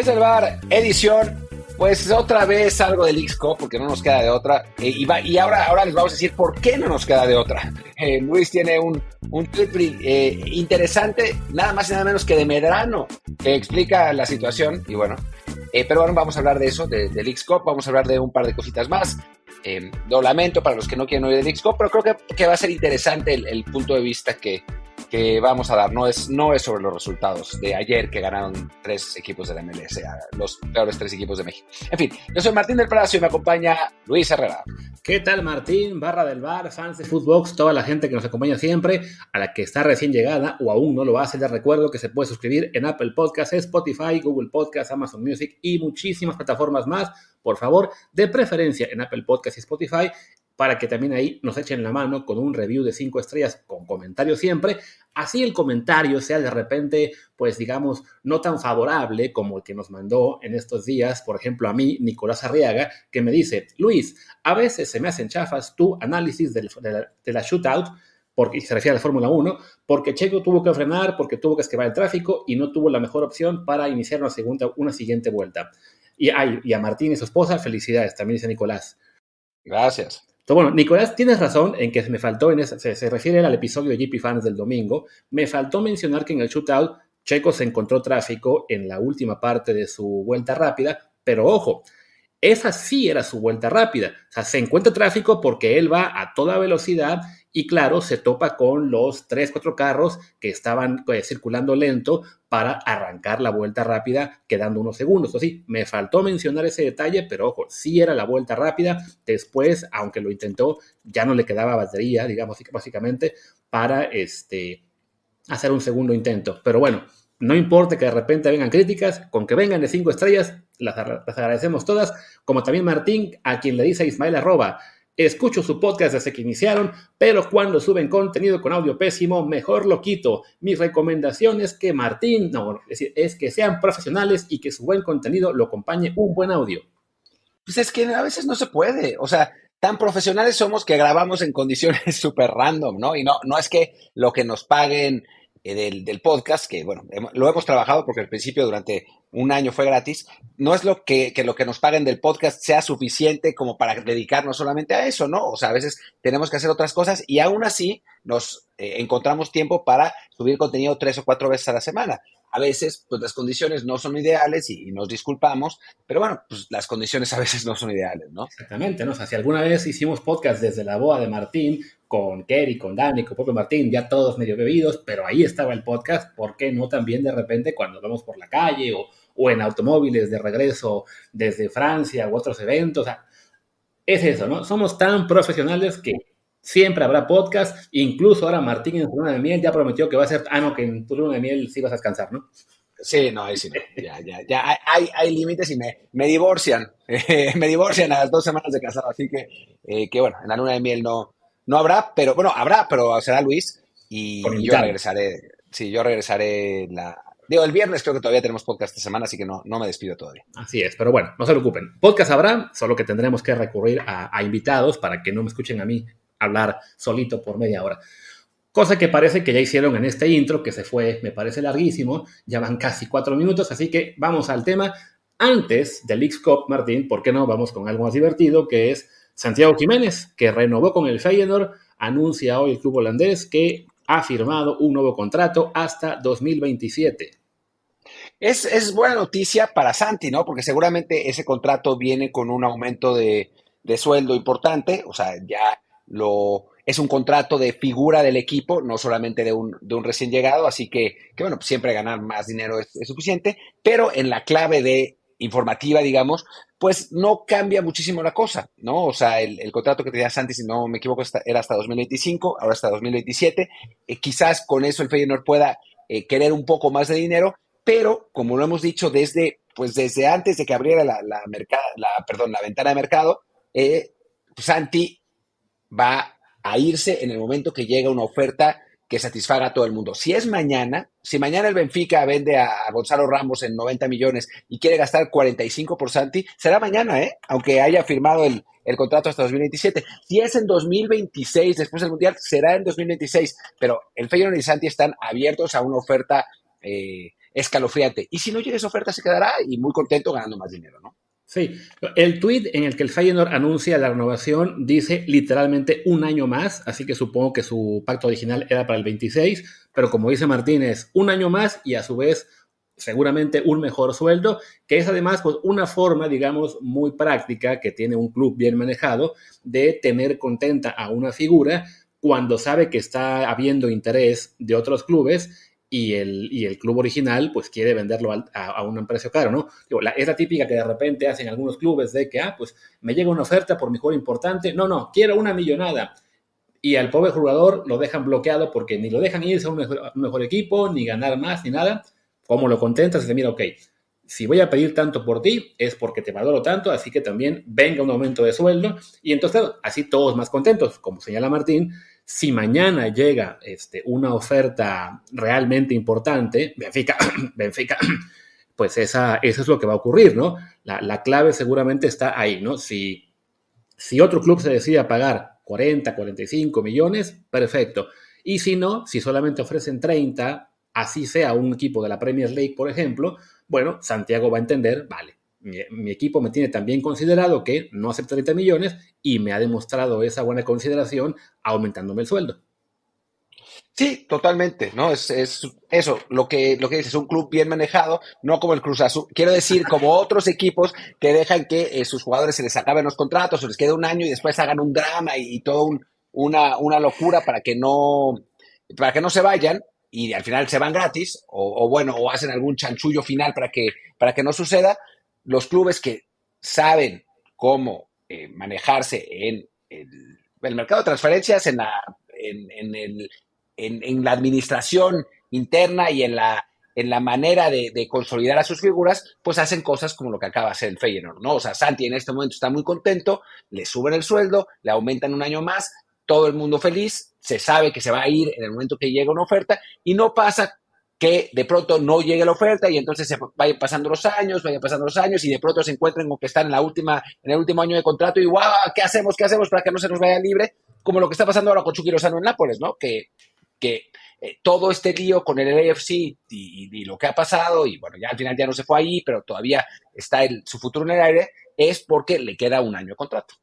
Desde el bar, edición, pues otra vez algo del XCO, porque no nos queda de otra. Eh, y, y ahora, ahora les vamos a decir por qué no nos queda de otra. Eh, Luis tiene un, un tweet eh, interesante, nada más y nada menos que de Medrano, que explica la situación. Y bueno, pero bueno, vamos a hablar de eso, del XCO, vamos a hablar de un par de cositas más. lo lamento para los que no quieren oír del XCO, pero creo que, que va a ser interesante el, el punto de vista que, que vamos a dar no es, no es sobre los resultados de ayer que ganaron tres equipos de la MLS, los peores tres equipos de México. En fin, yo soy Martín del Palacio y me acompaña Luis Herrera. ¿Qué tal Martín, barra del bar, fans de Footbox, toda la gente que nos acompaña siempre, a la que está recién llegada o aún no lo hace, les recuerdo que se puede suscribir en Apple Podcasts, Spotify, Google Podcasts, Amazon Music y muchísimas plataformas más. Por favor, de preferencia en Apple Podcasts y Spotify para que también ahí nos echen la mano con un review de cinco estrellas con comentario siempre. Así el comentario sea de repente, pues digamos, no tan favorable como el que nos mandó en estos días, por ejemplo, a mí, Nicolás Arriaga, que me dice, Luis, a veces se me hacen chafas tu análisis de, la, shootout, porque, se refiere a la Fórmula 1, porque Checo tuvo que frenar, porque tuvo que esquivar el tráfico y no tuvo la mejor opción para iniciar una, segunda, una siguiente vuelta. Y, y a Martín y su esposa, felicidades, también dice Nicolás. Gracias bueno, Nicolás, tienes razón en que me faltó, en se, se, refiere al episodio de GP Fans del domingo, me faltó mencionar que en el shootout Checo se encontró tráfico en la última parte de su vuelta rápida, pero ojo, esa sí era su vuelta rápida. O sea, se encuentra tráfico porque él va a toda velocidad y claro, se topa con los 3, 4 carros que estaban pues, circulando lento para arrancar la vuelta rápida quedando unos segundos. O sí, me faltó mencionar ese detalle, pero ojo, sí era la vuelta rápida. Después, aunque lo intentó, ya no le quedaba batería, digamos, básicamente, para este, hacer un segundo intento. Pero bueno, no importa que de repente vengan críticas, con que vengan de cinco estrellas, las, agradecemos todas, como también Martín, a quien le dice Ismael arroba, escucho su podcast desde que iniciaron, pero cuando suben contenido con audio pésimo, mejor lo quito. Mi recomendación es que Martín, no, es, decir, es que sean profesionales y que su buen contenido lo acompañe un buen audio. Pues es que a veces no se puede, o sea, tan profesionales somos que grabamos en condiciones súper random, ¿no? Y no, no es que lo que nos paguen eh, del, del, podcast, que bueno, lo hemos trabajado porque al principio durante un año fue gratis, no es lo que, que, lo que nos paguen del podcast sea suficiente como para dedicarnos solamente a eso, ¿no? O sea, a veces tenemos que hacer otras cosas y aún así nos eh, encontramos tiempo para subir contenido tres o cuatro veces a la semana. A veces, pues las condiciones no son ideales y, nos disculpamos, pero bueno, pues las condiciones a veces no son ideales, ¿no? Exactamente, ¿no? O sea, si alguna vez hicimos podcast desde la boda de Martín, con Kerry, con Dani, con propio Martín, ya todos medio bebidos, pero ahí estaba el podcast, ¿por qué no también de repente cuando vamos por la calle o, o en automóviles de regreso desde Francia u otros eventos? O sea, es eso, ¿no? Somos tan profesionales que siempre habrá podcast, incluso ahora Martín en su luna de miel ya prometió que va a ser, ah, no, que en tu luna de miel sí vas a descansar, ¿no? Sí, no, ahí sí no. Ya, ya, ya hay, hay límites y me, me divorcian. me divorcian a las dos semanas de casado. Así que, eh, que bueno, en la luna de miel no, no habrá, pero bueno, habrá, pero será Luis y yo regresaré. Sí, yo regresaré la. Digo, el viernes creo que todavía tenemos podcast esta semana, así que no, no me despido todavía. Así es, pero bueno, no se preocupen. Podcast habrá, solo que tendremos que recurrir a, a invitados para que no me escuchen a mí hablar solito por media hora. Cosa que parece que ya hicieron en este intro, que se fue, me parece larguísimo, ya van casi cuatro minutos, así que vamos al tema. Antes del X-Cop, Martín, ¿por qué no? Vamos con algo más divertido, que es Santiago Jiménez, que renovó con el Feyenoord, anuncia hoy el club holandés que ha firmado un nuevo contrato hasta 2027. Es, es buena noticia para Santi, ¿no? Porque seguramente ese contrato viene con un aumento de, de sueldo importante, o sea, ya es un contrato de figura del equipo, no solamente de un, de un recién llegado, así que, que bueno, siempre ganar más dinero es, suficiente, pero en la clave de informativa, digamos, pues no cambia muchísimo la cosa, ¿no? O sea, el, contrato que tenía Santi, si no me equivoco, era hasta 2025, ahora hasta 2027. Eh, quizás con eso el Feyenoord pueda eh, querer un poco más de dinero, pero como lo hemos dicho desde, pues desde antes de que abriera la, perdón, la ventana de mercado, eh, Santi va a irse en el momento que llega una oferta que satisfaga a todo el mundo. Si es mañana, si mañana el Benfica vende a Gonzalo Ramos en 90 millones y quiere gastar 45 por Santi, será mañana, ¿eh? aunque haya firmado el, contrato hasta 2027. Si es en 2026, después del Mundial, será en 2026. Pero el Feyenoord y Santi están abiertos a una oferta eh, escalofriante. Y si no llega esa oferta, se quedará y muy contento ganando más dinero, ¿no? Sí, el tweet en el que el Feyenoord anuncia la renovación dice literalmente un año más, así que supongo que su pacto original era para el 26, pero como dice Martínez, un año más y a su vez seguramente un mejor sueldo, que es además pues, una forma, digamos, muy práctica que tiene un club bien manejado de tener contenta a una figura cuando sabe que está habiendo interés de otros clubes y el, y el club original pues quiere venderlo a, a, un precio caro, ¿no? la, es la típica que de repente hacen algunos clubes de que, ah, pues me llega una oferta por mi jugador importante, no, no, quiero una millonada. Y al pobre jugador lo dejan bloqueado porque ni lo dejan irse a un mejor, equipo, ni ganar más, ni nada. ¿Cómo lo contentas? Dice, mira, ok, si voy a pedir tanto por ti es porque te valoro tanto, así que también venga un aumento de sueldo. Y entonces, así todos más contentos. Como señala Martín, si mañana llega este, una oferta realmente importante, Benfica, Benfica, pues esa, eso es lo que va a ocurrir, ¿no? La, la, clave seguramente está ahí, ¿no? Si, si otro club se decide a pagar 40, 45 millones, perfecto. Y si no, si solamente ofrecen 30, así sea un equipo de la Premier League, por ejemplo, bueno, Santiago va a entender, vale, mi, equipo me tiene tan bien considerado que no acepta 30 millones y me ha demostrado esa buena consideración aumentándome el sueldo. Sí, totalmente, ¿no? Es, eso, lo que, lo que dices, un club bien manejado, no como el Cruz Azul, quiero decir, como otros equipos que dejan que eh, sus jugadores se les acaben los contratos, o les quede un año y después hagan un drama y, todo una, una locura para que no, para que no se vayan y al final se van gratis, o, o, bueno, o hacen algún chanchullo final para que, para que no suceda, los clubes que saben cómo eh, manejarse en el, mercado de transferencias, en la, en, el, en, la administración interna y en la, en la manera de, consolidar a sus figuras, pues hacen cosas como lo que acaba de hacer el Feyenoord, ¿no? O sea, Santi en este momento está muy contento, le suben el sueldo, le aumentan un año más, todo el mundo feliz, se sabe que se va a ir en el momento que llegue una oferta y no pasa que de pronto no llegue la oferta y entonces se vayan pasando los años, vayan pasando los años y de pronto se encuentren con que están en la última, en el último año de contrato y guau, ¿qué hacemos? ¿Qué hacemos para que no se nos vaya libre? Como lo que está pasando ahora con Chucky Lozano en Nápoles, ¿no? Que, que eh, todo este lío con el AFC y, y, lo que ha pasado, y bueno, ya al final ya no se fue ahí, pero todavía está el, su futuro en el aire, es porque le queda un año de contrato.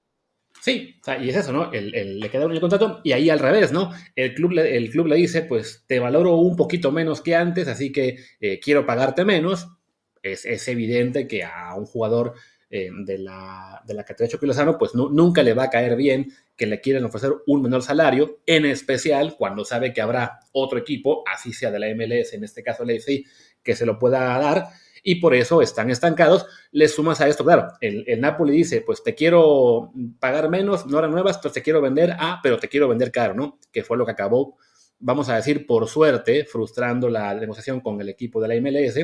Sí, y es eso, ¿no? El, le queda un contrato y ahí al revés, ¿no? El club, le, el club le dice, pues te valoro un poquito menos que antes, así que eh, quiero pagarte menos. Es, es, evidente que a un jugador eh, de, la, de la categoría pues nunca le va a caer bien que le quieran ofrecer un menor salario, en especial cuando sabe que habrá otro equipo, así sea de la MLS, en este caso el AFC, que se lo pueda dar y por eso están estancados. Le sumas a esto, claro, el, el, Napoli dice, pues te quiero pagar menos, no eran nuevas, entonces te quiero vender, ah, pero te quiero vender caro, ¿no? Que fue lo que acabó, vamos a decir, por suerte, frustrando la negociación con el equipo de la MLS.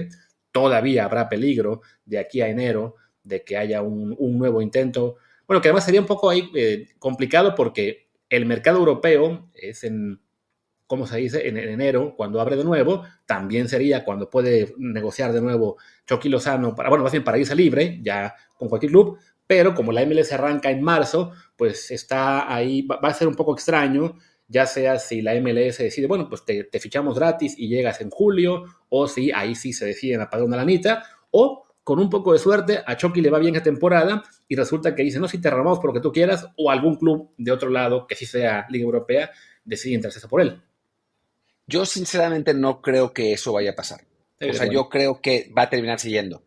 Todavía habrá peligro de aquí a enero de que haya un, un nuevo intento. Bueno, que además sería un poco eh, complicado porque el mercado europeo es en como se dice, en, enero, cuando abre de nuevo, también sería cuando puede negociar de nuevo Chucky Lozano, para, bueno, más bien para irse libre, ya con cualquier club, pero como la MLS arranca en marzo, pues está ahí, va, a ser un poco extraño, ya sea si la MLS decide, bueno, pues te, fichamos gratis y llegas en julio, o si ahí sí se deciden a pagar una lanita, o con un poco de suerte a Chucky le va bien esta temporada y resulta que dice, no, si te renovamos por lo que tú quieras, o algún club de otro lado, que sí sea Liga Europea, decide interesarse por él. Yo sinceramente no creo que eso vaya a pasar. o sea, yo creo que va a terminar siguiendo.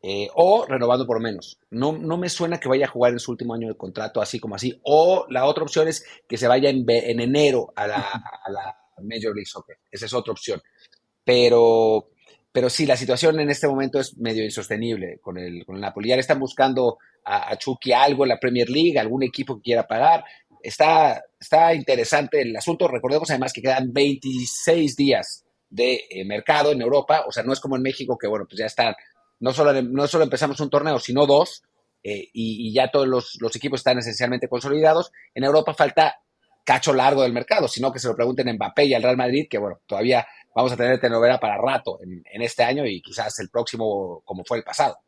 Eh, o renovando por menos. No, no me suena que vaya a jugar en su último año de contrato así como así. O la otra opción es que se vaya en, en enero a la, a la, Major League Soccer. Esa es otra opción. Pero, pero sí, la situación en este momento es medio insostenible con el, con el Napoli. Ya le están buscando a, a Chucky algo en la Premier League, algún equipo que quiera pagar está, está interesante el asunto. Recordemos además que quedan 26 días de eh, mercado en Europa, o sea, no es como en México que, bueno, pues ya están, no solo, no solo empezamos un torneo, sino dos, eh, y, ya todos los, equipos están esencialmente consolidados. En Europa falta cacho largo del mercado, sino que se lo pregunten a Mbappé y al Real Madrid, que, bueno, todavía vamos a tener telenovela para rato en este año y quizás el próximo como fue el pasado.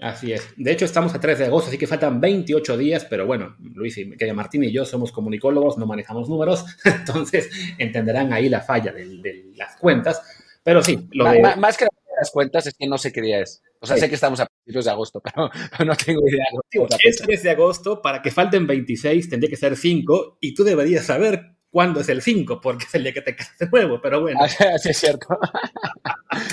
Así es. De hecho, estamos a 3 de agosto, así que faltan 28 días, pero bueno, Luis y Martín y yo somos comunicólogos, no manejamos números, entonces entenderán ahí la falla de, las cuentas. Pero sí, lo más, de... más que las cuentas, es que no sé qué día es. O sea, sé que estamos a principios de agosto, pero, no tengo idea. es 3 de agosto, para que falten 26 tendría que ser 5 y tú deberías saber cuándo es el 5, porque es el día que te casas de nuevo, pero bueno. Así es cierto.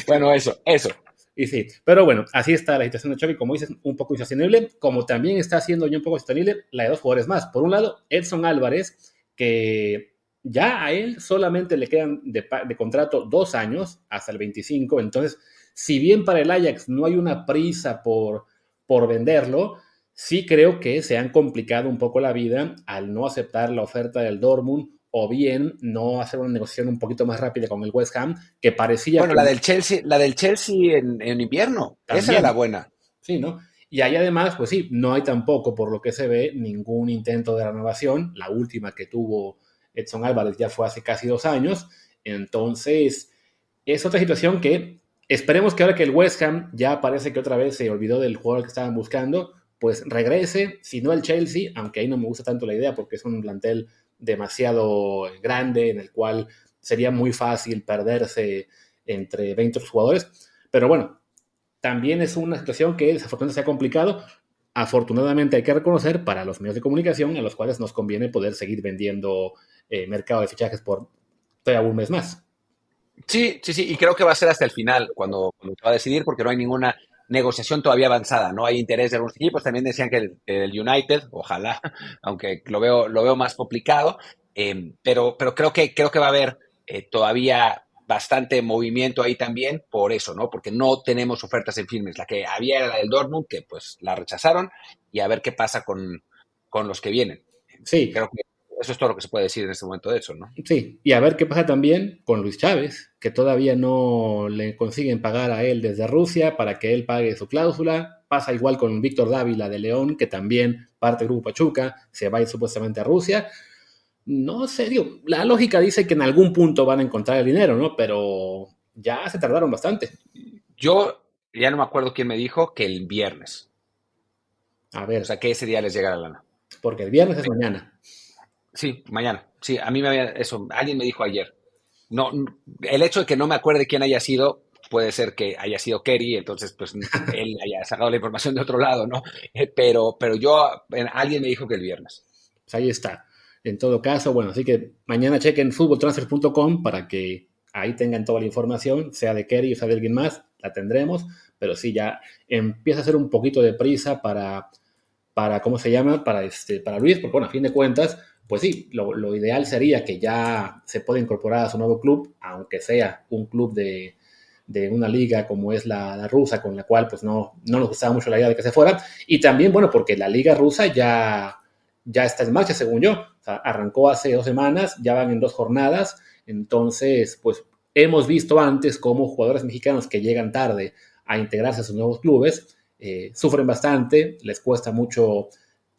bueno, eso, eso. Y sí, pero bueno, así está la situación de Chucky, como dices, un poco insostenible, como también está siendo ya un poco sostenible la de dos jugadores más. Por un lado, Edson Álvarez, que ya a él solamente le quedan de, contrato dos años hasta el 25, entonces, si bien para el Ajax no hay una prisa por, por venderlo, sí creo que se han complicado un poco la vida al no aceptar la oferta del Dortmund o bien no hacer una negociación un poquito más rápida con el West Ham, que parecía... Bueno, la del Chelsea, la del Chelsea en, invierno, esa era la buena. Sí, ¿no? Y ahí además, pues sí, no hay tampoco, por lo que se ve, ningún intento de renovación. La última que tuvo Edson Álvarez ya fue hace casi dos años. Entonces, es otra situación que esperemos que ahora que el West Ham ya parece que otra vez se olvidó del jugador que estaban buscando, pues regrese, si no el Chelsea, aunque ahí no me gusta tanto la idea porque es un plantel demasiado grande en el cual sería muy fácil perderse entre 20 jugadores. Pero bueno, también es una situación que desafortunadamente se ha complicado. Afortunadamente hay que reconocer para los medios de comunicación a los cuales nos conviene poder seguir vendiendo eh, mercado de fichajes por todavía un mes más. Sí, sí, sí, y creo que va a ser hasta el final cuando, se va a decidir porque no hay ninguna negociación todavía avanzada, no hay interés de algunos equipos, también decían que el, United, ojalá, aunque lo veo, lo veo más complicado, eh, pero, pero creo que, creo que va a haber eh, todavía bastante movimiento ahí también por eso, ¿no? Porque no tenemos ofertas en firmes. La que había era la del Dortmund, que pues la rechazaron, y a ver qué pasa con, con los que vienen. Sí. Creo que eso es todo lo que se puede decir en este momento de eso, ¿no? Sí, y a ver qué pasa también con Luis Chávez, que todavía no le consiguen pagar a él desde Rusia para que él pague su cláusula. Pasa igual con Víctor Dávila de León, que también parte del Grupo Pachuca, se va a ir supuestamente a Rusia. No sé, digo, la lógica dice que en algún punto van a encontrar el dinero, ¿no? Pero ya se tardaron bastante. Yo ya no me acuerdo quién me dijo que el viernes. A ver. O sea, que ese día les llega la lana. Porque el viernes es mañana. Sí, mañana. Sí, a mí me había, eso, alguien me dijo ayer. No, el hecho de que no me acuerde quién haya sido, puede ser que haya sido Kerry, entonces pues él haya sacado la información de otro lado, ¿no? Eh, pero, pero yo, alguien me dijo que el viernes. Pues ahí está. En todo caso, bueno, así que mañana chequen futboltransfer.com para que ahí tengan toda la información, sea de Kerry o sea de alguien más, la tendremos, pero sí, ya empieza a hacer un poquito de prisa para, para ¿cómo se llama? Para, este, para Luis, porque bueno, a fin de cuentas, pues sí, lo, ideal sería que ya se pueda incorporar a su nuevo club, aunque sea un club de, una liga como es la, rusa, con la cual pues no, no nos gustaba mucho la idea de que se fuera. Y también, bueno, porque la liga rusa ya, está en marcha, según yo. arrancó hace dos semanas, ya van en dos jornadas. Entonces, pues hemos visto antes cómo jugadores mexicanos que llegan tarde a integrarse a sus nuevos clubes eh, sufren bastante, les cuesta mucho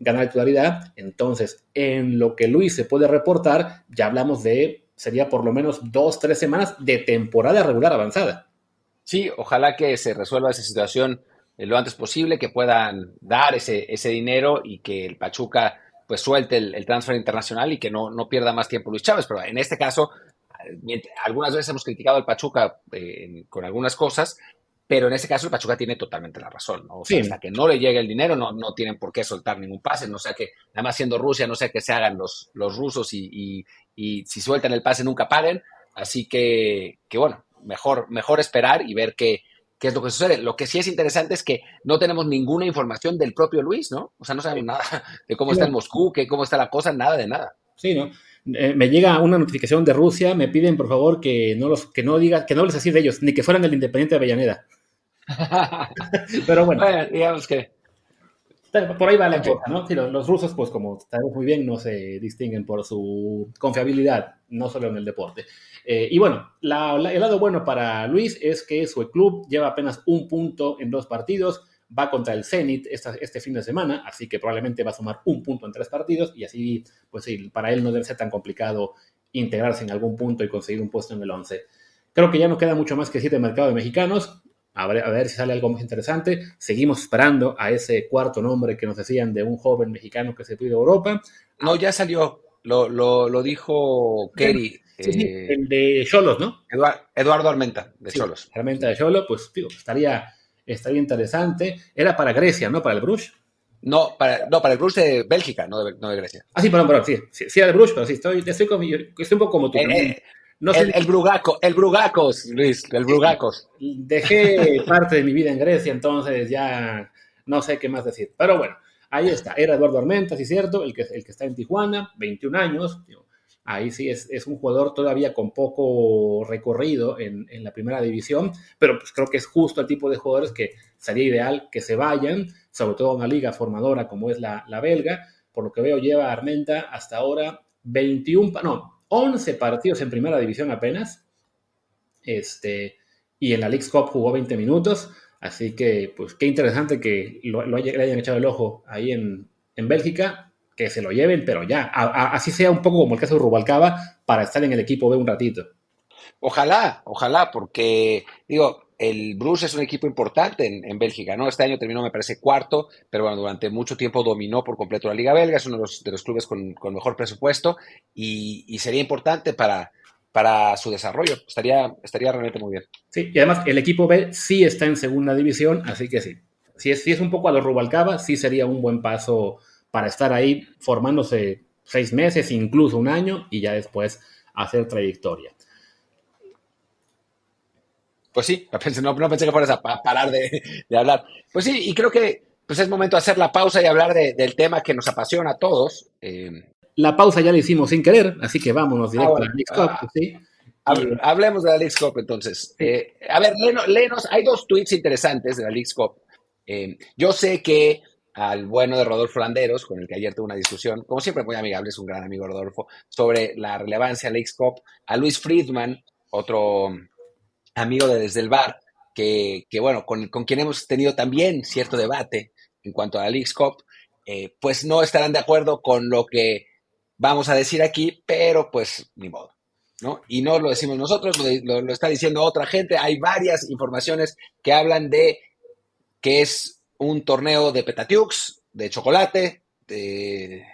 ganar titularidad. Entonces, en lo que Luis se puede reportar, ya hablamos de, sería por lo menos dos, tres semanas de temporada regular avanzada. Sí, ojalá que se resuelva esa situación eh, lo antes posible, que puedan dar ese, ese dinero y que el Pachuca pues suelte el, transfer internacional y que no, no, pierda más tiempo Luis Chávez. Pero en este caso, algunas veces hemos criticado al Pachuca eh, con algunas cosas, pero en ese caso el Pachuca tiene totalmente la razón, ¿no? O sea, hasta que no le llegue el dinero no, no tienen por qué soltar ningún pase, no sea que, nada más siendo Rusia, no sea que se hagan los, los rusos y, y, si sueltan el pase nunca paguen. Así que, que bueno, mejor, mejor esperar y ver qué, qué es lo que sucede. Lo que sí es interesante es que no tenemos ninguna información del propio Luis, ¿no? O sea, no sabemos nada de cómo está en Moscú, que cómo está la cosa, nada de nada. Sí, ¿no? Eh, me llega una notificación de Rusia, me piden por favor que no los, que no diga, que no les así de ellos, ni que fueran el Independiente de Avellaneda. Pero bueno. digamos que. Por ahí va la cosa, ¿no? los, rusos, pues como sabemos muy bien, no se distinguen por su confiabilidad, no solo en el deporte. Eh, y bueno, el lado bueno para Luis es que su club lleva apenas un punto en dos partidos, va contra el Zenit este fin de semana, así que probablemente va a sumar un punto en tres partidos y así, pues sí, para él no debe ser tan complicado integrarse en algún punto y conseguir un puesto en el 11. Creo que ya no queda mucho más que decir de mercado de mexicanos. A ver, a ver, si sale algo más interesante. Seguimos esperando a ese cuarto nombre que nos decían de un joven mexicano que se pide a Europa. No, ya salió. Lo, lo, lo dijo Kerry. Sí, sí, eh, el de Cholos, ¿no? Eduardo Armenta, de Cholos. Armenta de Cholos, pues digo, estaría, estaría interesante. Era para Grecia, ¿no? Para el Bruges. No, para, no, para el Bruges de Bélgica, no de, no de Grecia. Ah, sí, perdón, perdón, sí, sí, sí era el Bruges, pero sí, estoy, estoy, estoy un poco como tú. Eh, eh, no el, el, Brugaco, el Brugacos, Luis, el Brugacos. Dejé parte de mi vida en Grecia, entonces ya no sé qué más decir. Pero bueno, ahí está. Era Eduardo Armenta, sí, cierto, el que, el que está en Tijuana, 21 años. Ahí sí es, es un jugador todavía con poco recorrido en, en, la primera división, pero pues creo que es justo el tipo de jugadores que sería ideal que se vayan, sobre todo a una liga formadora como es la, la belga. Por lo que veo, lleva Armenta hasta ahora 21, no, 11 partidos en primera división apenas. Este, y en la League Cup jugó 20 minutos. Así que, pues qué interesante que lo, le hayan echado el ojo ahí en, en Bélgica. Que se lo lleven, pero ya. Así sea un poco como el caso de Rubalcaba para estar en el equipo de un ratito. Ojalá, ojalá, porque digo, el Bruce es un equipo importante en, Bélgica, ¿no? Este año terminó, me parece, cuarto, pero bueno, durante mucho tiempo dominó por completo la Liga Belga, es uno de los, clubes con, mejor presupuesto y, y sería importante para, para su desarrollo. Estaría, estaría realmente muy bien. Sí, y además el equipo B sí está en segunda división, así que sí. Si es, si es un poco a los Rubalcaba, sí sería un buen paso para estar ahí formándose seis meses, incluso un año, y ya después hacer trayectoria. Pues sí, no, no pensé que fueras a parar de, de, hablar. Pues sí, y creo que pues es momento de hacer la pausa y hablar de, del tema que nos apasiona a todos. Eh, la pausa ya la hicimos sin querer, así que vámonos directo ah, bueno, a la League Cup. Ah, ¿sí? Hablemos de la League Cup entonces. Eh, a ver, léenos, hay dos tweets interesantes de la League Cup. Eh, yo sé que al bueno de Rodolfo Landeros, con el que ayer tuve una discusión, como siempre muy amigable, es un gran amigo Rodolfo, sobre la relevancia de la League Cup, a Luis Friedman, otro amigo de Desde el Bar, que, que bueno, con, con, quien hemos tenido también cierto debate en cuanto a la League Cup, eh, pues no estarán de acuerdo con lo que vamos a decir aquí, pero pues ni modo. ¿no? Y no lo decimos nosotros, lo, lo, está diciendo otra gente. Hay varias informaciones que hablan de que es un torneo de petatiux, de chocolate, de,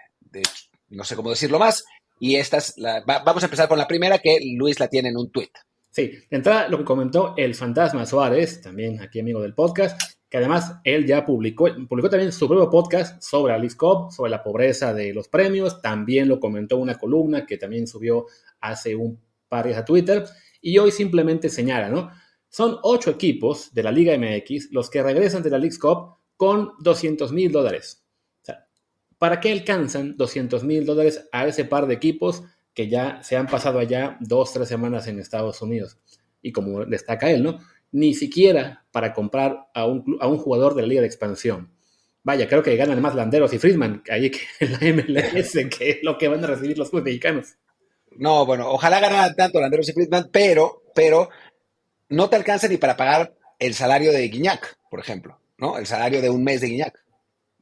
no sé cómo decirlo más. Y estas, la, va, vamos a empezar con la primera, que Luis la tiene en un tweet. Sí, de entrada lo que comentó el fantasma Suárez, también aquí amigo del podcast, que además él ya publicó, publicó también su propio podcast sobre Alice Cobb, sobre la pobreza de los premios, también lo comentó una columna que también subió hace un par de días a Twitter, y hoy simplemente señala, ¿no? Son ocho equipos de la Liga MX los que regresan de la League Cup con 200 mil dólares. ¿para qué alcanzan 200 mil dólares a ese par de equipos que ya se han pasado allá dos, tres semanas en Estados Unidos? Y como destaca él, ¿no? ni siquiera para comprar a un, a un jugador de la liga de expansión. Vaya, creo que ganan más Landeros y Friedman ahí que en la MLS, que es lo que van a recibir los clubes mexicanos. No, bueno, ojalá ganaran tanto Landeros y Friedman, pero, pero no te alcanza ni para pagar el salario de Guiñac, por ejemplo, ¿no? El salario de un mes de Guiñac.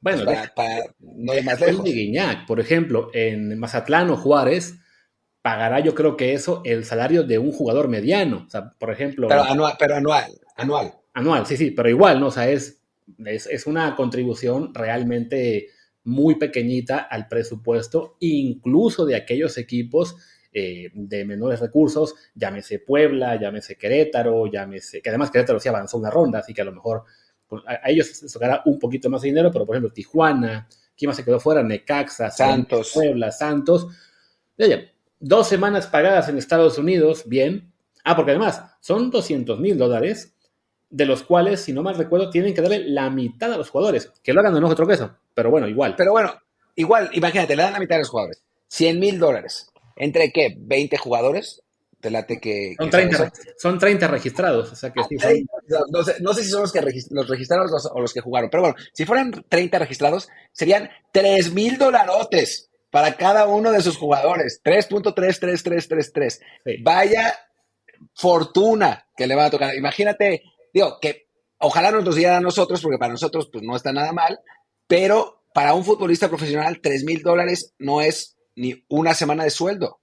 Bueno, para, para, no ir más lejos. de Guiñac, por ejemplo, en Mazatlán o Juárez, pagará yo creo que eso el salario de un jugador mediano. O sea, por ejemplo... Pero anual, pero anual, anual. Anual, sí, sí, pero igual, ¿no? O sea, es, es, es una contribución realmente muy pequeñita al presupuesto, incluso de aquellos equipos eh, de menores recursos, llámese Puebla, llámese Querétaro, llámese, que además Querétaro sí avanzó una ronda, así que a lo mejor pues, a, a, ellos se tocará un poquito más de dinero, pero por ejemplo Tijuana, ¿quién más se quedó fuera? Necaxa, Santos, Puebla, Santos. Oye, dos semanas pagadas en Estados Unidos, bien. Ah, porque además son 200 mil dólares, de los cuales, si no mal recuerdo, tienen que darle la mitad a los jugadores. Que lo hagan de no otro queso, pero bueno, igual. Pero bueno, igual, imagínate, le dan la mitad a los jugadores. 100 mil dólares. ¿Entre qué? ¿20 jugadores? Te late que. Son, que 30, son 30 registrados. O sea que sí, son... no, sé, no, sé, si son los que regist los registraron los, o los que jugaron, pero bueno, si fueran 30 registrados, serían 3 mil dolarotes para cada uno de sus jugadores. 3.33333. Sí. Vaya fortuna que le va a tocar. Imagínate, digo, que ojalá nos lo dieran a nosotros, porque para nosotros pues no está nada mal, pero para un futbolista profesional, 3 mil dólares no es ni una semana de sueldo.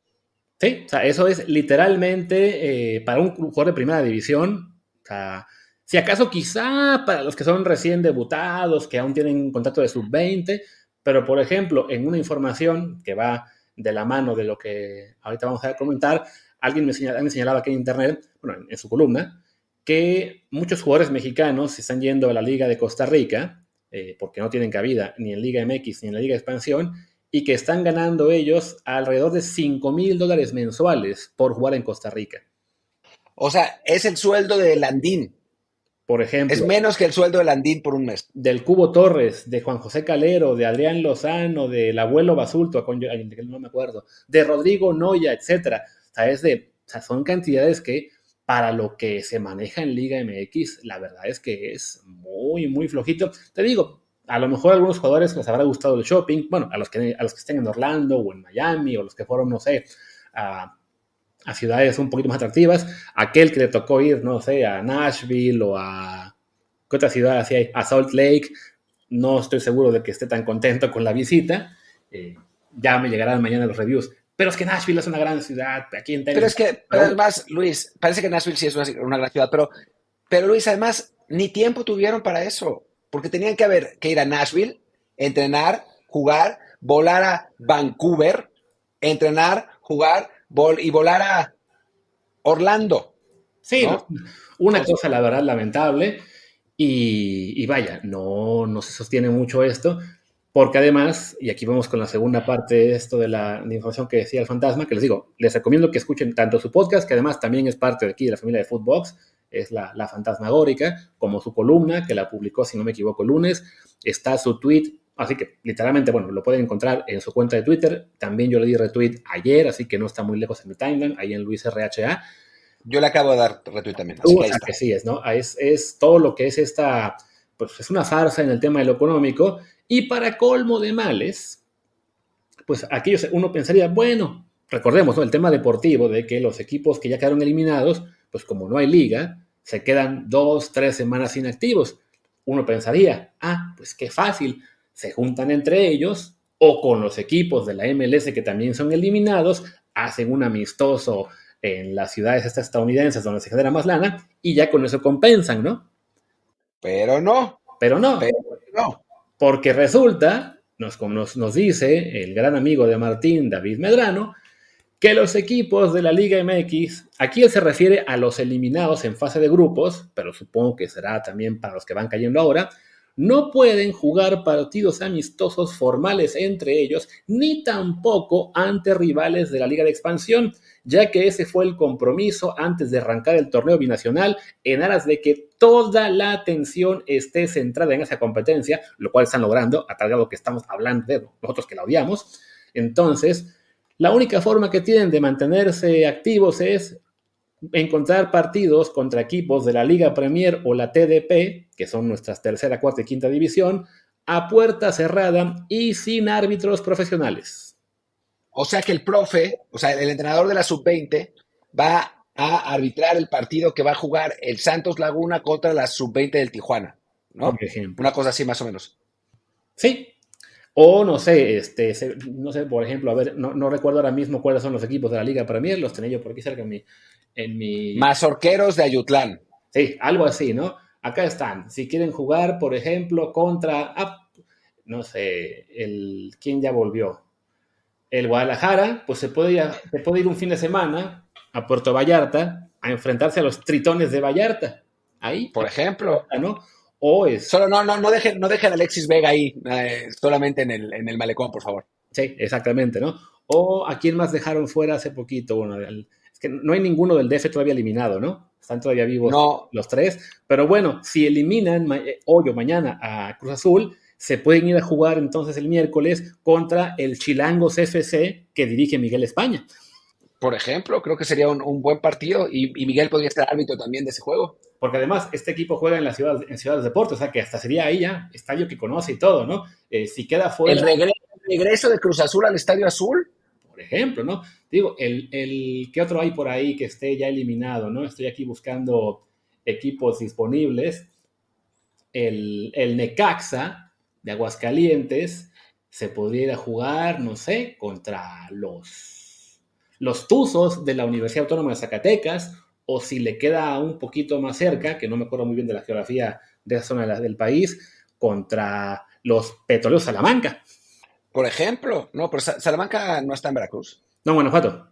Sí, o sea, eso es literalmente eh, para un jugador de primera división. O sea, si acaso quizá para los que son recién debutados, que aún tienen contrato de sub-20, pero, por ejemplo, en una información que va de la mano de lo que ahorita vamos a comentar, alguien me señalaba, señalaba aquí en internet, bueno, en su columna, que muchos jugadores mexicanos se están yendo a la Liga de Costa Rica, eh, porque no tienen cabida ni en Liga MX ni en la Liga de Expansión, y que están ganando ellos alrededor de 5 mil dólares mensuales por jugar en Costa Rica. O sea, es el sueldo de Landín. Por ejemplo. Es menos que el sueldo de Landín por un mes. Del Cubo Torres, de Juan José Calero, de Adrián Lozano, del abuelo Basulto, no me acuerdo, de Rodrigo Noya, etcétera. O sea, de, o sea, son cantidades que para lo que se maneja en Liga MX, la verdad es que es muy, muy flojito. Te digo, a lo mejor a algunos jugadores les habrá gustado el shopping, bueno, a los que, a los que estén en Orlando o en Miami o los que fueron, no sé, a, ciudades un poquito más atractivas, aquel que le tocó ir, no sé, a Nashville o a, ¿qué otra ciudad así hay? A Salt Lake, no estoy seguro de que esté tan contento con la visita, eh, ya me llegarán mañana los reviews, pero es que Nashville es una gran ciudad, aquí en Pero es que, además, Luis, parece que Nashville sí es una, una gran ciudad, pero, pero Luis, además, ni tiempo tuvieron para eso porque tenían que, haber, que ir a Nashville, entrenar, jugar, volar a Vancouver, entrenar, jugar y volar a Orlando. Sí, una cosa, la verdad, lamentable. Y, vaya, no, no se sostiene mucho esto, porque además, y aquí vamos con la segunda parte de esto de la, información que decía el fantasma, que les digo, les recomiendo que escuchen tanto su podcast, que además también es parte de aquí de la familia de Footbox, es la, la fantasmagórica, como su columna, que la publicó, si no me equivoco, el lunes. Está su tweet, así que literalmente, bueno, lo pueden encontrar en su cuenta de Twitter. También yo le di retweet ayer, así que no está muy lejos en mi timeline, ahí en Luis RHA. Yo le acabo de dar retweet también. Así que, sí es, ¿no? Es, es todo lo que es esta, pues es una farsa en el tema de lo económico. Y para colmo de males, pues aquí uno pensaría, bueno, recordemos, ¿no? El tema deportivo de que los equipos que ya quedaron eliminados, pues como no hay liga, se quedan dos, tres semanas inactivos. Uno pensaría, ah, pues qué fácil, se juntan entre ellos o con los equipos de la MLS que también son eliminados, hacen un amistoso en las ciudades estadounidenses donde se genera más lana y ya con eso compensan, ¿no? Pero no. Pero no. Pero no. Porque resulta, nos, nos, nos dice el gran amigo de Martín, David Medrano, que los equipos de la Liga MX, aquí él se refiere a los eliminados en fase de grupos, pero supongo que será también para los que van cayendo ahora, no pueden jugar partidos amistosos formales entre ellos, ni tampoco ante rivales de la Liga de Expansión, ya que ese fue el compromiso antes de arrancar el torneo binacional en aras de que toda la atención esté centrada en esa competencia, lo cual están logrando, a tal grado que estamos hablando de nosotros que la odiamos. Entonces, la única forma que tienen de mantenerse activos es encontrar partidos contra equipos de la Liga Premier o la TDP, que son nuestras tercera, cuarta y quinta división, a puerta cerrada y sin árbitros profesionales. O sea que el profe, o sea, el entrenador de la sub-20 va a arbitrar el partido que va a jugar el Santos Laguna contra la sub-20 del Tijuana, ¿no? Por ejemplo. Una cosa así más o menos. Sí, o no sé, este, no sé, por ejemplo, a ver, no, recuerdo ahora mismo cuáles son los equipos de la Liga Premier, los tenía yo por aquí cerca en mi, en mi... Mazorqueros de Ayutlán. Sí, algo así, ¿no? Acá están. Si quieren jugar, por ejemplo, contra, ah, no sé, el, ¿quién ya volvió? El Guadalajara, pues se puede, ir, se puede ir un fin de semana a Puerto Vallarta a enfrentarse a los tritones de Vallarta. Ahí. Por ejemplo. ¿no? O es... Solo no, no, no dejen, no dejen a Alexis Vega ahí, eh, solamente en el, en el malecón, por favor. Sí, exactamente, ¿no? O a quién más dejaron fuera hace poquito. Bueno, es que no hay ninguno del DF todavía eliminado, ¿no? Están todavía vivos los tres. Pero bueno, si eliminan eh, hoy o mañana a Cruz Azul, se pueden ir a jugar entonces el miércoles contra el Chilangos FC que dirige Miguel España. Por ejemplo, creo que sería un, buen partido y, y Miguel podría estar árbitro también de ese juego porque además este equipo juega en la ciudad, en Ciudad Deportes, o sea que hasta sería ahí ya, estadio que conoce y todo, ¿no? Eh, si queda fuera... El regreso, de Cruz Azul al Estadio Azul. Por ejemplo, ¿no? Digo, el, el, ¿qué otro hay por ahí que esté ya eliminado, ¿no? Estoy aquí buscando equipos disponibles. El, el Necaxa de Aguascalientes se podría jugar, no sé, contra los, los Tuzos de la Universidad Autónoma de Zacatecas o si le queda un poquito más cerca, que no me acuerdo muy bien de la geografía de esa zona del país, contra los petroleros Salamanca. Por ejemplo, no, pero Salamanca no está en Veracruz. No, Guanajuato.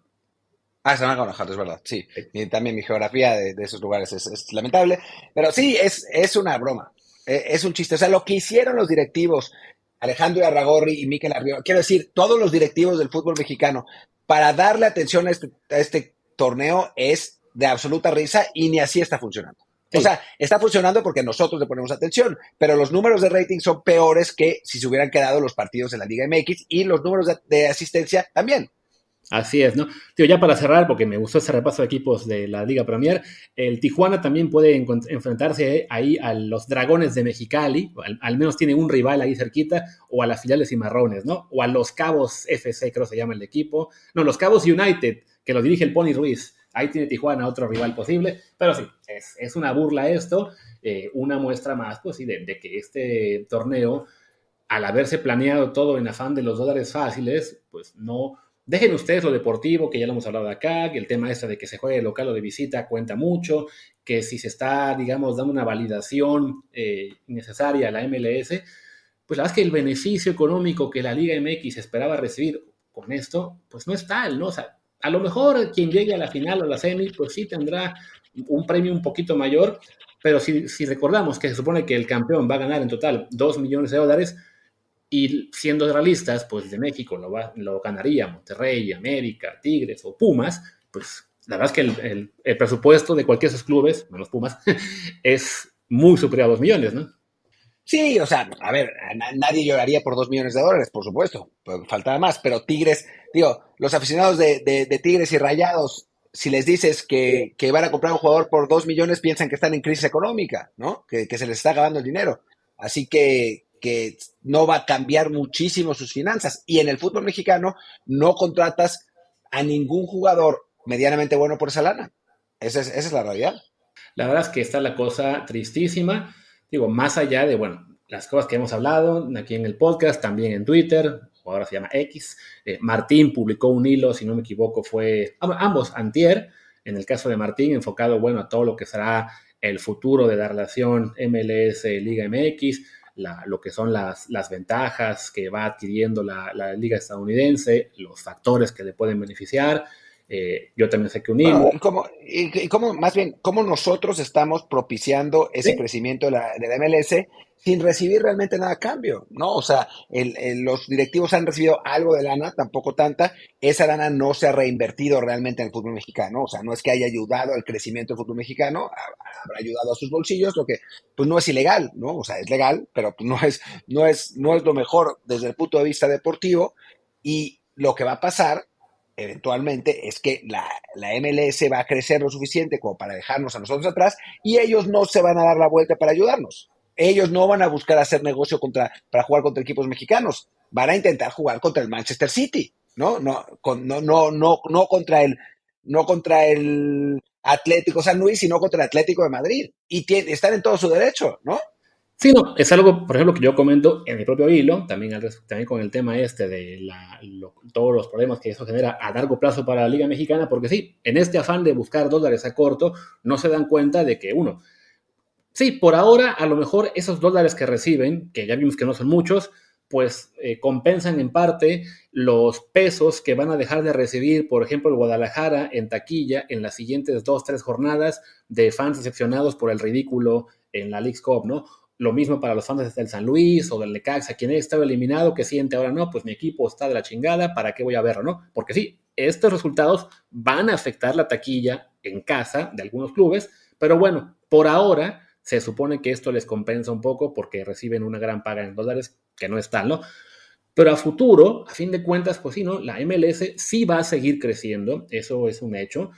Ah, se van a Guanajuato, es verdad, sí. Y también mi geografía de, esos lugares es, lamentable. Pero sí, es, es una broma. E, es, un chiste. O sea, lo que hicieron los directivos, Alejandro Arragorri y Miquel Arriola, quiero decir, todos los directivos del fútbol mexicano, para darle atención a este, a este torneo es de absoluta risa y ni así está funcionando. O sea, está funcionando porque nosotros le ponemos atención, pero los números de rating son peores que si se hubieran quedado los partidos de la Liga MX y los números de asistencia también. Así es, ¿no? Tío, ya para cerrar, porque me gustó ese repaso de equipos de la Liga Premier, el Tijuana también puede enfrentarse ahí a los Dragones de Mexicali, al, menos tiene un rival ahí cerquita, o a las filiales Cimarrones, ¿no? O a los Cabos FC, creo que se llama el equipo. No, los Cabos United, que lo dirige el Pony Ruiz. Ahí tiene Tijuana otro rival posible, pero sí, es, una burla esto, eh, una muestra más, pues sí, de que este torneo, al haberse planeado todo en afán de los dólares fáciles, pues no Dejen ustedes lo deportivo, que ya lo hemos hablado acá, que el tema ese de que se juegue local o de visita cuenta mucho, que si se está, digamos, dando una validación eh, necesaria a la MLS, pues la verdad es que el beneficio económico que la Liga MX esperaba recibir con esto, pues no es tal, ¿no? O sea, a lo mejor quien llegue a la final o a la semi, pues sí tendrá un premio un poquito mayor, pero si, si recordamos que se supone que el campeón va a ganar en total 2 millones de dólares, y siendo realistas, pues de México lo, lo ganaría Monterrey, América, Tigres o Pumas, pues la verdad es que el, el, presupuesto de cualquiera de esos clubes, menos Pumas, es muy superior a dos millones, ¿no? Sí, o sea, a ver, nadie lloraría por dos millones de dólares, por supuesto, pues faltaba más, pero Tigres, digo, los aficionados de, de, Tigres y Rayados, si les dices que, que, van a comprar un jugador por dos millones, piensan que están en crisis económica, ¿no? Que, que se les está acabando el dinero. Así que, que no va a cambiar muchísimo sus finanzas. Y en el fútbol mexicano no contratas a ningún jugador medianamente bueno por esa lana. Esa es, la realidad. La verdad es que está la cosa tristísima. Digo, más allá de, bueno, las cosas que hemos hablado aquí en el podcast, también en Twitter, o ahora se llama X. Eh, Martín publicó un hilo, si no me equivoco, fue ambos antier. En el caso de Martín, enfocado, bueno, a todo lo que será el futuro de la relación MLS-Liga MX, lo que son las, las, ventajas que va adquiriendo la, liga estadounidense, los factores que le pueden beneficiar. Eh, yo también sé que unimos. y, cómo, más bien, cómo nosotros estamos propiciando ese crecimiento de la, de la MLS sin recibir realmente nada a cambio, ¿no? O sea, los directivos han recibido algo de lana, tampoco tanta, esa lana no se ha reinvertido realmente en el fútbol mexicano, o sea, no es que haya ayudado al crecimiento del fútbol mexicano, habrá ayudado a sus bolsillos, lo que pues no es ilegal, ¿no? O sea, es legal, pero pues, no es, no es, no es lo mejor desde el punto de vista deportivo y lo que va a pasar eventualmente es que la, la, MLS va a crecer lo suficiente como para dejarnos a nosotros atrás y ellos no se van a dar la vuelta para ayudarnos ellos no van a buscar hacer negocio contra, para jugar contra equipos mexicanos, van a intentar jugar contra el Manchester City, ¿no? No, no, no, no, no contra el, no contra el Atlético San Luis, sino contra el Atlético de Madrid. Y están en todo su derecho, ¿no? Sí, no, es algo, por ejemplo, que yo comento en mi propio hilo, también, también con el tema este de todos los problemas que eso genera a largo plazo para la Liga Mexicana, porque sí, en este afán de buscar dólares a corto, no se dan cuenta de que, uno, Sí, por ahora a lo mejor esos dólares que reciben, que ya vimos que no son muchos, pues eh, compensan en parte los pesos que van a dejar de recibir, por ejemplo, el Guadalajara en taquilla en las siguientes dos, tres jornadas de fans decepcionados por el ridículo en la League Cup, ¿no? Lo mismo para los fans del San Luis o del Necaxa, quien ha estado eliminado, que siente ahora no, pues mi equipo está de la chingada, ¿para qué voy a verlo, no? Porque sí, estos resultados van a afectar la taquilla en casa de algunos clubes, pero bueno, por ahora se supone que esto les compensa un poco porque reciben una gran paga en dólares, que no es tal, ¿no? Pero a futuro, a fin de cuentas, pues sí, ¿no? La MLS sí va a seguir creciendo, eso es un hecho.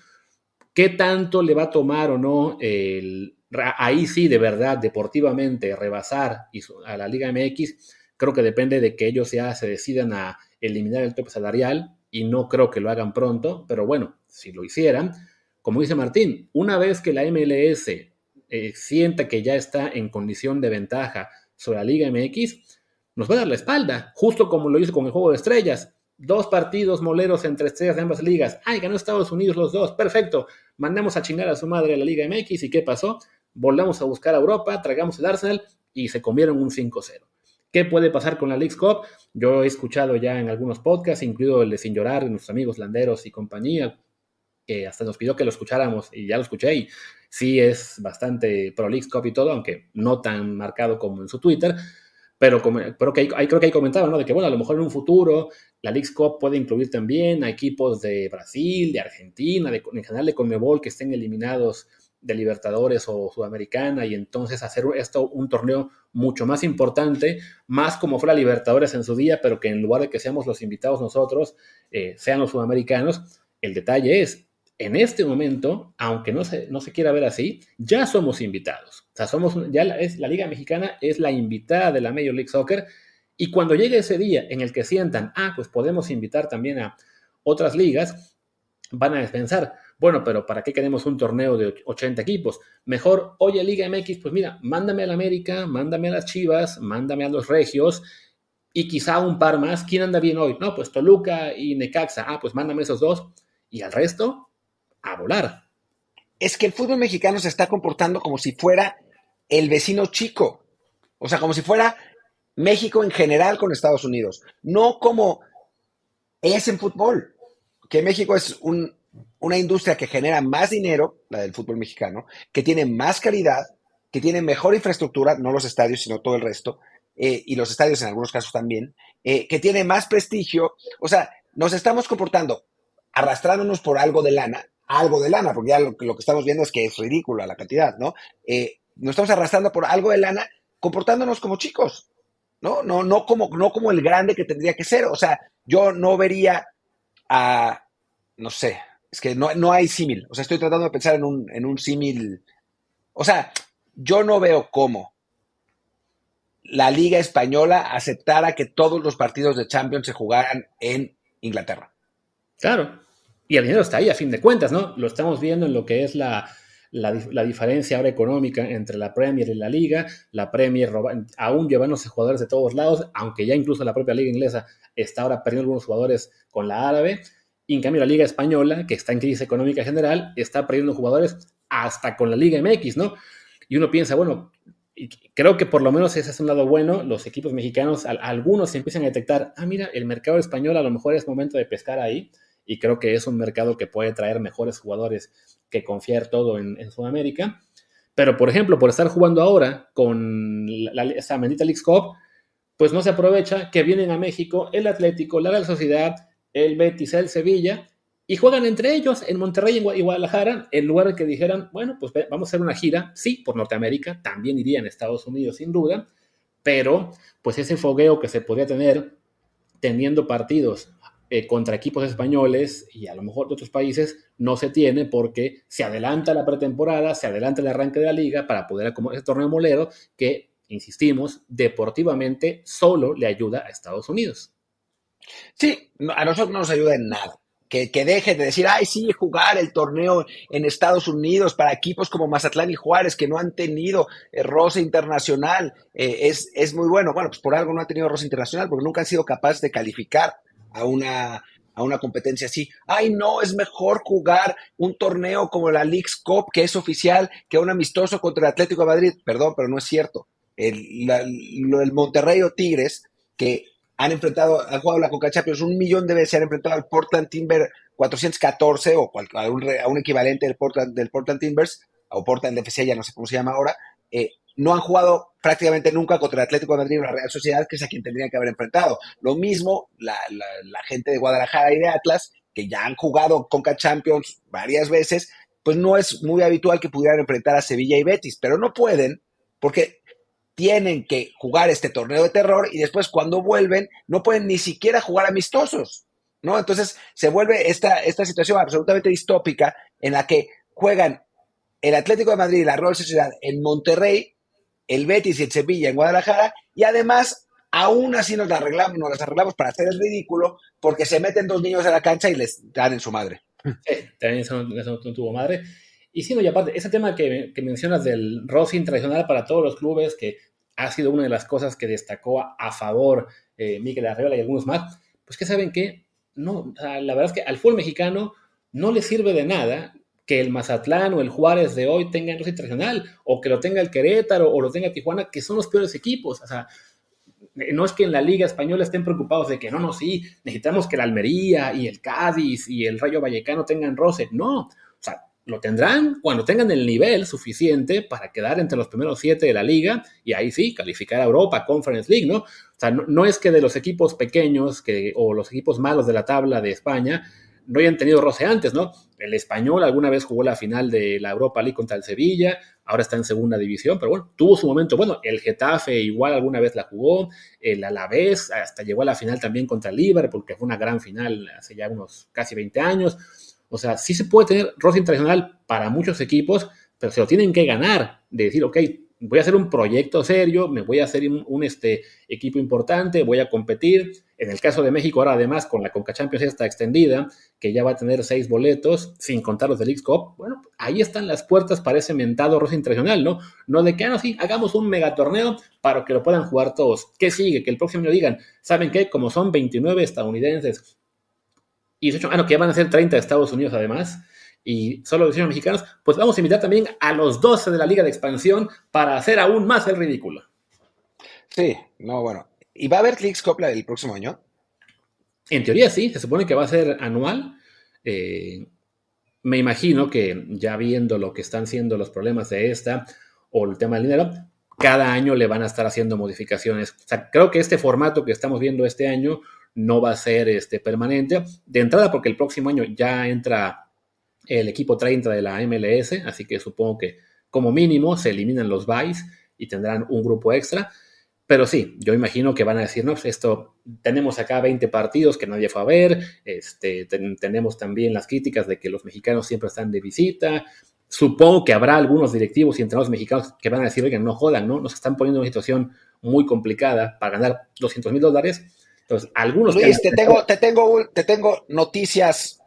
¿Qué tanto le va a tomar o no el, ahí sí, de verdad, deportivamente, rebasar a la Liga MX? Creo que depende de que ellos ya se decidan a eliminar el tope salarial y no creo que lo hagan pronto, pero bueno, si lo hicieran, como dice Martín, una vez que la MLS eh, sienta que ya está en condición de ventaja sobre la Liga MX, nos va a dar la espalda, justo como lo hizo con el Juego de Estrellas. Dos partidos moleros entre estrellas de ambas ligas. Ay, ganó Estados Unidos los dos. Perfecto. Mandamos a chingar a su madre a la Liga MX. ¿Y qué pasó? Volvamos a buscar a Europa, tragamos el Arsenal y se comieron un 5-0. ¿Qué puede pasar con la League Cup? Yo he escuchado ya en algunos podcasts, incluido el de Sin Llorar, de nuestros amigos landeros y compañía, que hasta nos pidió que lo escucháramos y ya lo escuché y sí es bastante pro League Cup y todo, aunque no tan marcado como en su Twitter. Pero, pero que ahí, creo que ahí comentaba, ¿no? De que, bueno, a lo mejor en un futuro la League Cup puede incluir también a equipos de Brasil, de Argentina, de, en general de Conmebol que estén eliminados de Libertadores o Sudamericana y entonces hacer esto un torneo mucho más importante, más como fue la Libertadores en su día, pero que en lugar de que seamos los invitados nosotros, eh, sean los sudamericanos. El detalle es, en este momento, aunque no se, no se quiera ver así, ya somos invitados. O sea, somos, ya la, es, la Liga Mexicana es la invitada de la Major League Soccer y cuando llegue ese día en el que sientan, ah, pues podemos invitar también a otras ligas, van a pensar, bueno, pero ¿para qué queremos un torneo de 80 equipos? Mejor, oye, Liga MX, pues mira, mándame al América, mándame a las Chivas, mándame a los Regios y quizá un par más. ¿Quién anda bien hoy? No, pues Toluca y Necaxa. Ah, pues mándame esos dos. Y al resto, a volar. Es que el fútbol mexicano se está comportando como si fuera el vecino chico. O sea, como si fuera México en general con Estados Unidos. No como es en fútbol. Que México es un una industria que genera más dinero, la del fútbol mexicano, que tiene más calidad, que tiene mejor infraestructura, no los estadios, sino todo el resto, eh, y los estadios en algunos casos también, eh, que tiene más prestigio. O sea, nos estamos comportando arrastrándonos por algo de lana, algo de lana, porque ya lo, que estamos viendo es que es ridícula la cantidad, ¿no? Eh, nos estamos arrastrando por algo de lana, comportándonos como chicos, ¿no? No, no, como, no como el grande que tendría que ser. O sea, yo no vería a, no sé, es que no, no hay símil. O sea, estoy tratando de pensar en un, en un símil. O sea, yo no veo cómo la Liga Española aceptara que todos los partidos de Champions se jugaran en Inglaterra. Claro. Y el dinero está ahí, a fin de cuentas, ¿no? Lo estamos viendo en lo que es la, diferencia ahora económica entre la Premier y la Liga. La Premier aún llevándose jugadores de todos lados, aunque ya incluso la propia Liga Inglesa está ahora perdiendo algunos jugadores con la árabe. Y en cambio la Liga Española, que está en crisis económica general, está perdiendo jugadores hasta con la Liga MX, ¿no? Y uno piensa, bueno, creo que por lo menos ese es un lado bueno, los equipos mexicanos, algunos se empiezan a detectar, ah, mira, el mercado español a lo mejor es momento de pescar ahí, y creo que es un mercado que puede traer mejores jugadores que confiar todo en, Sudamérica. Pero, por ejemplo, por estar jugando ahora con la, esa bendita League Cup, pues no se aprovecha que vienen a México el Atlético, la Real Sociedad, el Betis, el Sevilla, y juegan entre ellos en Monterrey y Guadalajara, en lugar de que dijeran, bueno, pues vamos a hacer una gira, sí, por Norteamérica, también iría en Estados Unidos sin duda, pero pues ese fogueo que se podía tener teniendo partidos eh, contra equipos españoles y a lo mejor de otros países no se tiene porque se adelanta la pretemporada, se adelanta el arranque de la liga para poder acomodar ese torneo molero que, insistimos, deportivamente solo le ayuda a Estados Unidos. Sí, a nosotros no nos ayuda en nada. Que, que, deje de decir, ay, sí, jugar el torneo en Estados Unidos para equipos como Mazatlán y Juárez que no han tenido eh, roce internacional, eh, es, es, muy bueno. Bueno, pues por algo no ha tenido roce internacional, porque nunca han sido capaces de calificar a una, a una competencia así. Ay, no, es mejor jugar un torneo como la League's Cup, que es oficial, que un amistoso contra el Atlético de Madrid. Perdón, pero no es cierto. El, lo del Monterrey o Tigres, que han enfrentado, han jugado la Coca Champions un millón de veces, han enfrentado al Portland Timber 414 o a, un, equivalente del Portland, del Portland Timbers o Portland FC, ya no sé cómo se llama ahora, eh, no han jugado prácticamente nunca contra el Atlético de Madrid o la Real Sociedad, que es a quien tendrían que haber enfrentado. Lo mismo la, gente de Guadalajara y de Atlas, que ya han jugado Conca Champions varias veces, pues no es muy habitual que pudieran enfrentar a Sevilla y Betis, pero no pueden porque tienen que jugar este torneo de terror y después cuando vuelven no pueden ni siquiera jugar amistosos, ¿no? Entonces se vuelve esta, esta situación absolutamente distópica en la que juegan el Atlético de Madrid y la Real Sociedad en Monterrey, el Betis y el Sevilla en Guadalajara y además aún así nos las arreglamos, nos las arreglamos para hacer el ridículo porque se meten dos niños a la cancha y les dan en su madre. Sí, también eso, no tuvo madre. Y sí, y aparte, ese tema que, mencionas del Rosing tradicional para todos los clubes, que ha sido una de las cosas que destacó a, favor eh, Miguel Arreola y algunos más, pues que saben que, no, la verdad es que al fútbol mexicano no le sirve de nada que el Mazatlán o el Juárez de hoy tengan Rosing tradicional, o que lo tenga el Querétaro o lo tenga Tijuana, que son los peores equipos. O sea, no es que en la Liga Española estén preocupados de que no, no, sí, necesitamos que la Almería y el Cádiz y el Rayo Vallecano tengan roce. No, lo tendrán cuando tengan el nivel suficiente para quedar entre los primeros siete de la liga y ahí sí, calificar a Europa, Conference League, ¿no? O sea, no, es que de los equipos pequeños que, o los equipos malos de la tabla de España no hayan tenido roce antes, ¿no? El español alguna vez jugó la final de la Europa League contra el Sevilla, ahora está en segunda división, pero bueno, tuvo su momento. Bueno, el Getafe igual alguna vez la jugó, el Alavés hasta llegó a la final también contra el Liverpool, porque fue una gran final hace ya unos casi 20 años. O sea, sí se puede tener roce internacional para muchos equipos, pero se lo tienen que ganar, de decir, ok, voy a hacer un proyecto serio, me voy a hacer un, este, equipo importante, voy a competir. En el caso de México, ahora además con la Conca Champions está extendida, que ya va a tener seis boletos, sin contar los del X Cup, bueno, ahí están las puertas para ese mentado roce internacional, ¿no? No de que, ah, no, sí, hagamos un megatorneo para que lo puedan jugar todos. ¿Qué sigue? Que el próximo año digan, ¿saben qué? Como son 29 estadounidenses y 18, ah, no, que ya van a ser 30 de Estados Unidos además, y solo 18 mexicanos, pues vamos a invitar también a los 12 de la Liga de Expansión para hacer aún más el ridículo. Sí, no, bueno. ¿Y va a haber Clicks Copla el próximo año? En teoría sí, se supone que va a ser anual. Eh, me imagino que ya viendo lo que están siendo los problemas de esta o el tema del dinero, cada año le van a estar haciendo modificaciones. O sea, creo que este formato que estamos viendo este año no va a ser este, permanente. De entrada, porque el próximo año ya entra el equipo 30 de la MLS, así que supongo que como mínimo se eliminan los buys y tendrán un grupo extra. Pero sí, yo imagino que van a decir, no, pues esto, tenemos acá 20 partidos que nadie fue a ver, este, tenemos también las críticas de que los mexicanos siempre están de visita. Supongo que habrá algunos directivos y entrenadores mexicanos que van a decir, oigan, no jodan, ¿no? Nos están poniendo en una situación muy complicada para ganar 200 mil dólares. Entonces, algunos... Luis, te, tengo, te, tengo, te tengo noticias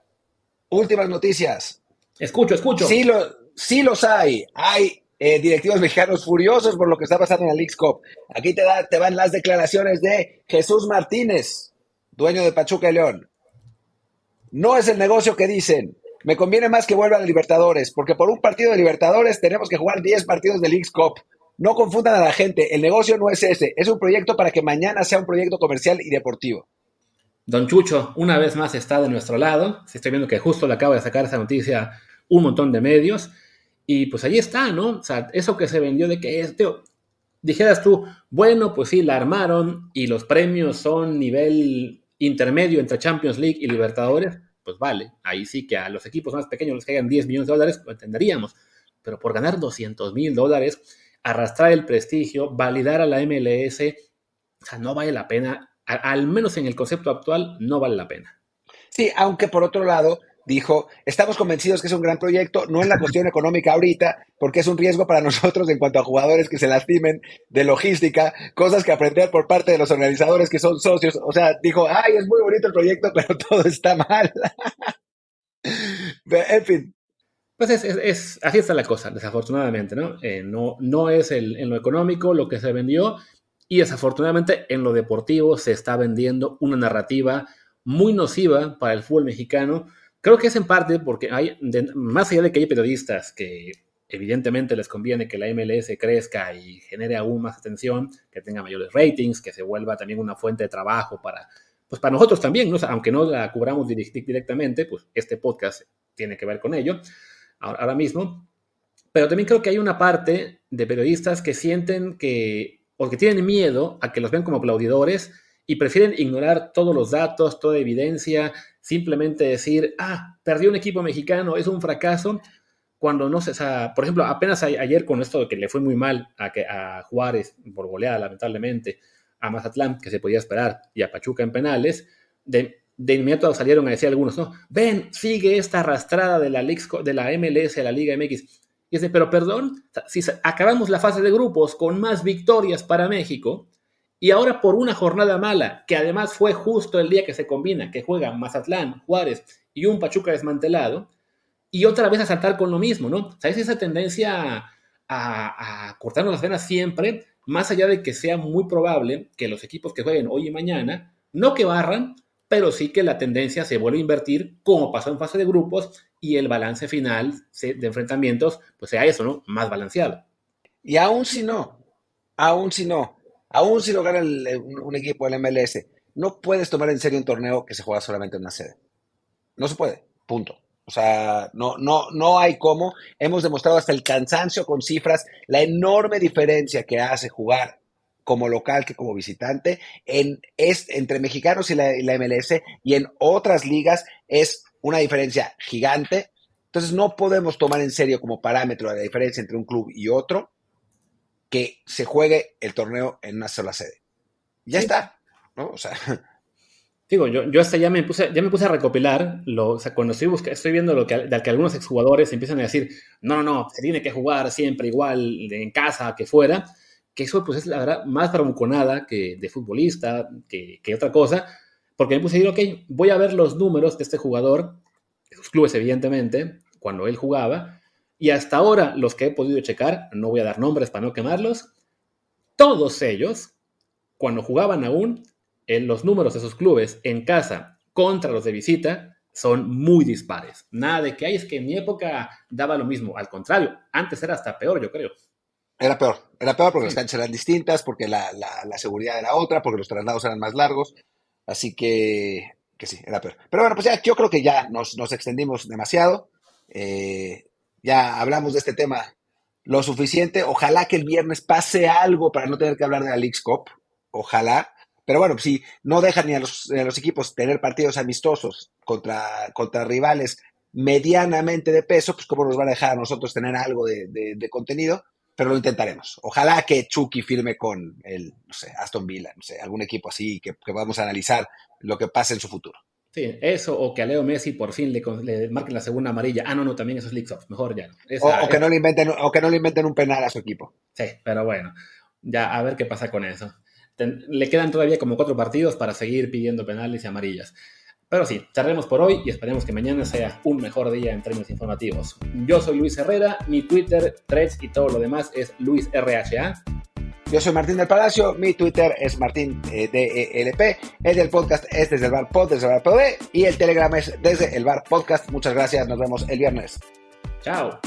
Últimas noticias. Escucho, escucho. Sí, lo, sí los hay. Hay eh, directivos mexicanos furiosos por lo que está pasando en la League's Cup. Aquí te, da, te van las declaraciones de Jesús Martínez, dueño de Pachuca y León. No es el negocio que dicen. Me conviene más que vuelva a Libertadores, porque por un partido de Libertadores tenemos que jugar 10 partidos de League's Cup. No confundan a la gente, el negocio no es ese, es un proyecto para que mañana sea un proyecto comercial y deportivo. Don Chucho, una vez más, está de nuestro lado. Estoy viendo que justo le acaba de sacar esa noticia un montón de medios. Y pues ahí está, ¿no? O sea, eso que se vendió de que es, dijeras tú, bueno, pues sí, la armaron y los premios son nivel intermedio entre Champions League y Libertadores, pues vale, ahí sí que a los equipos más pequeños les caigan 10 millones de dólares, lo entenderíamos. Pero por ganar 200 mil dólares, arrastrar el prestigio, validar a la MLS, o sea, no vale la pena al menos en el concepto actual, no vale la pena. Sí, aunque por otro lado, dijo, estamos convencidos que es un gran proyecto, no en la cuestión económica ahorita, porque es un riesgo para nosotros en cuanto a jugadores que se lastimen, de logística, cosas que aprender por parte de los organizadores que son socios. O sea, dijo, ay, es muy bonito el proyecto, pero todo está mal. en fin. Pues es, así está la cosa, desafortunadamente, ¿no? Eh, no, no es en lo económico lo que se vendió y desafortunadamente en lo deportivo se está vendiendo una narrativa muy nociva para el fútbol mexicano. Creo que es en parte porque hay, más allá de que hay periodistas que evidentemente les conviene que la MLS crezca y genere aún más atención, que tenga mayores ratings, que se vuelva también una fuente de trabajo para, pues para nosotros también, aunque no la cubramos directamente, pues este podcast tiene que ver con ello ahora mismo. Pero también creo que hay una parte de periodistas que sienten que o que tienen miedo a que los vean como aplaudidores y prefieren ignorar todos los datos, toda evidencia, simplemente decir, ah, perdió un equipo mexicano, es un fracaso, cuando no se, o por ejemplo, apenas ayer con esto de que le fue muy mal a, que, a Juárez por goleada, lamentablemente, a Mazatlán, que se podía esperar, y a Pachuca en penales, de, de inmediato salieron a decir algunos, no, ven, sigue esta arrastrada de la, de la MLS a la Liga MX. Y dice, pero perdón, si acabamos la fase de grupos con más victorias para México y ahora por una jornada mala, que además fue justo el día que se combina, que juegan Mazatlán, Juárez y un Pachuca desmantelado, y otra vez a saltar con lo mismo, ¿no? ¿Sabes esa tendencia a, a cortarnos las venas siempre, más allá de que sea muy probable que los equipos que jueguen hoy y mañana, no que barran, pero sí que la tendencia se vuelve a invertir como pasó en fase de grupos y el balance final de enfrentamientos pues sea eso, ¿no? Más balanceado. Y aún si no, aún si no, Aún si lo gana un, equipo del MLS, no puedes tomar en serio un torneo que se juega solamente en una sede. No se puede, punto. O sea, no, no, no hay cómo. Hemos demostrado hasta el cansancio con cifras la enorme diferencia que hace jugar como local que como visitante. En, es, entre mexicanos y la, y la MLS y en otras ligas es una diferencia gigante. Entonces no podemos tomar en serio como parámetro la diferencia entre un club y otro que se juegue el torneo en una sola sede. Ya está, ¿no? O sea. Digo, yo, yo hasta ya me puse, ya me puse a recopilar, lo, o sea, cuando estoy, estoy viendo lo que, que algunos exjugadores empiezan a decir, no, no, no, se tiene que jugar siempre igual en casa que fuera, que eso pues es la verdad más bravuconada que de futbolista, que, que otra cosa, porque me puse a decir, ok, voy a ver los números de este jugador, de sus clubes evidentemente, cuando él jugaba, y hasta ahora, los que he podido checar, no voy a dar nombres para no quemarlos, todos ellos, cuando jugaban aún, en los números de sus clubes en casa contra los de visita, son muy dispares. Nada de que hay, es que en mi época daba lo mismo. Al contrario, antes era hasta peor, yo creo. Era peor, era peor porque las canchas eran distintas, porque la, seguridad era otra, porque los traslados eran más largos. Así que, que sí, era peor. Pero bueno, pues ya, yo creo que ya nos, extendimos demasiado. Eh, ya hablamos de este tema lo suficiente. Ojalá que el viernes pase algo para no tener que hablar de la League's Cup. Ojalá. Pero bueno, si no dejan ni a los, equipos tener partidos amistosos contra, contra rivales medianamente de peso, pues cómo nos van a dejar a nosotros tener algo de, contenido, pero lo intentaremos. Ojalá que Chucky firme con el, no sé, Aston Villa, no sé, algún equipo así, que, que vamos a analizar lo que pase en su futuro. Sí, eso, o que a Leo Messi por fin le, le marquen la segunda amarilla. Ah, no, no, también eso es League Mejor ya o, que no le inventen, o que no le inventen un penal a su equipo. Sí, pero bueno, ya a ver qué pasa con eso. le quedan todavía como cuatro partidos para seguir pidiendo penales y amarillas. Pero sí, cerremos por hoy y esperemos que mañana sea un mejor día en términos informativos. Yo soy Luis Herrera, mi Twitter, Threads y todo lo demás es LuisRHA. Yo soy Martín del Palacio, mi Twitter es Martín eh, DELP, el del podcast es desde el bar pod, desde el bar pod, y el Telegram es desde el bar podcast. Muchas gracias, nos vemos el viernes. Chao.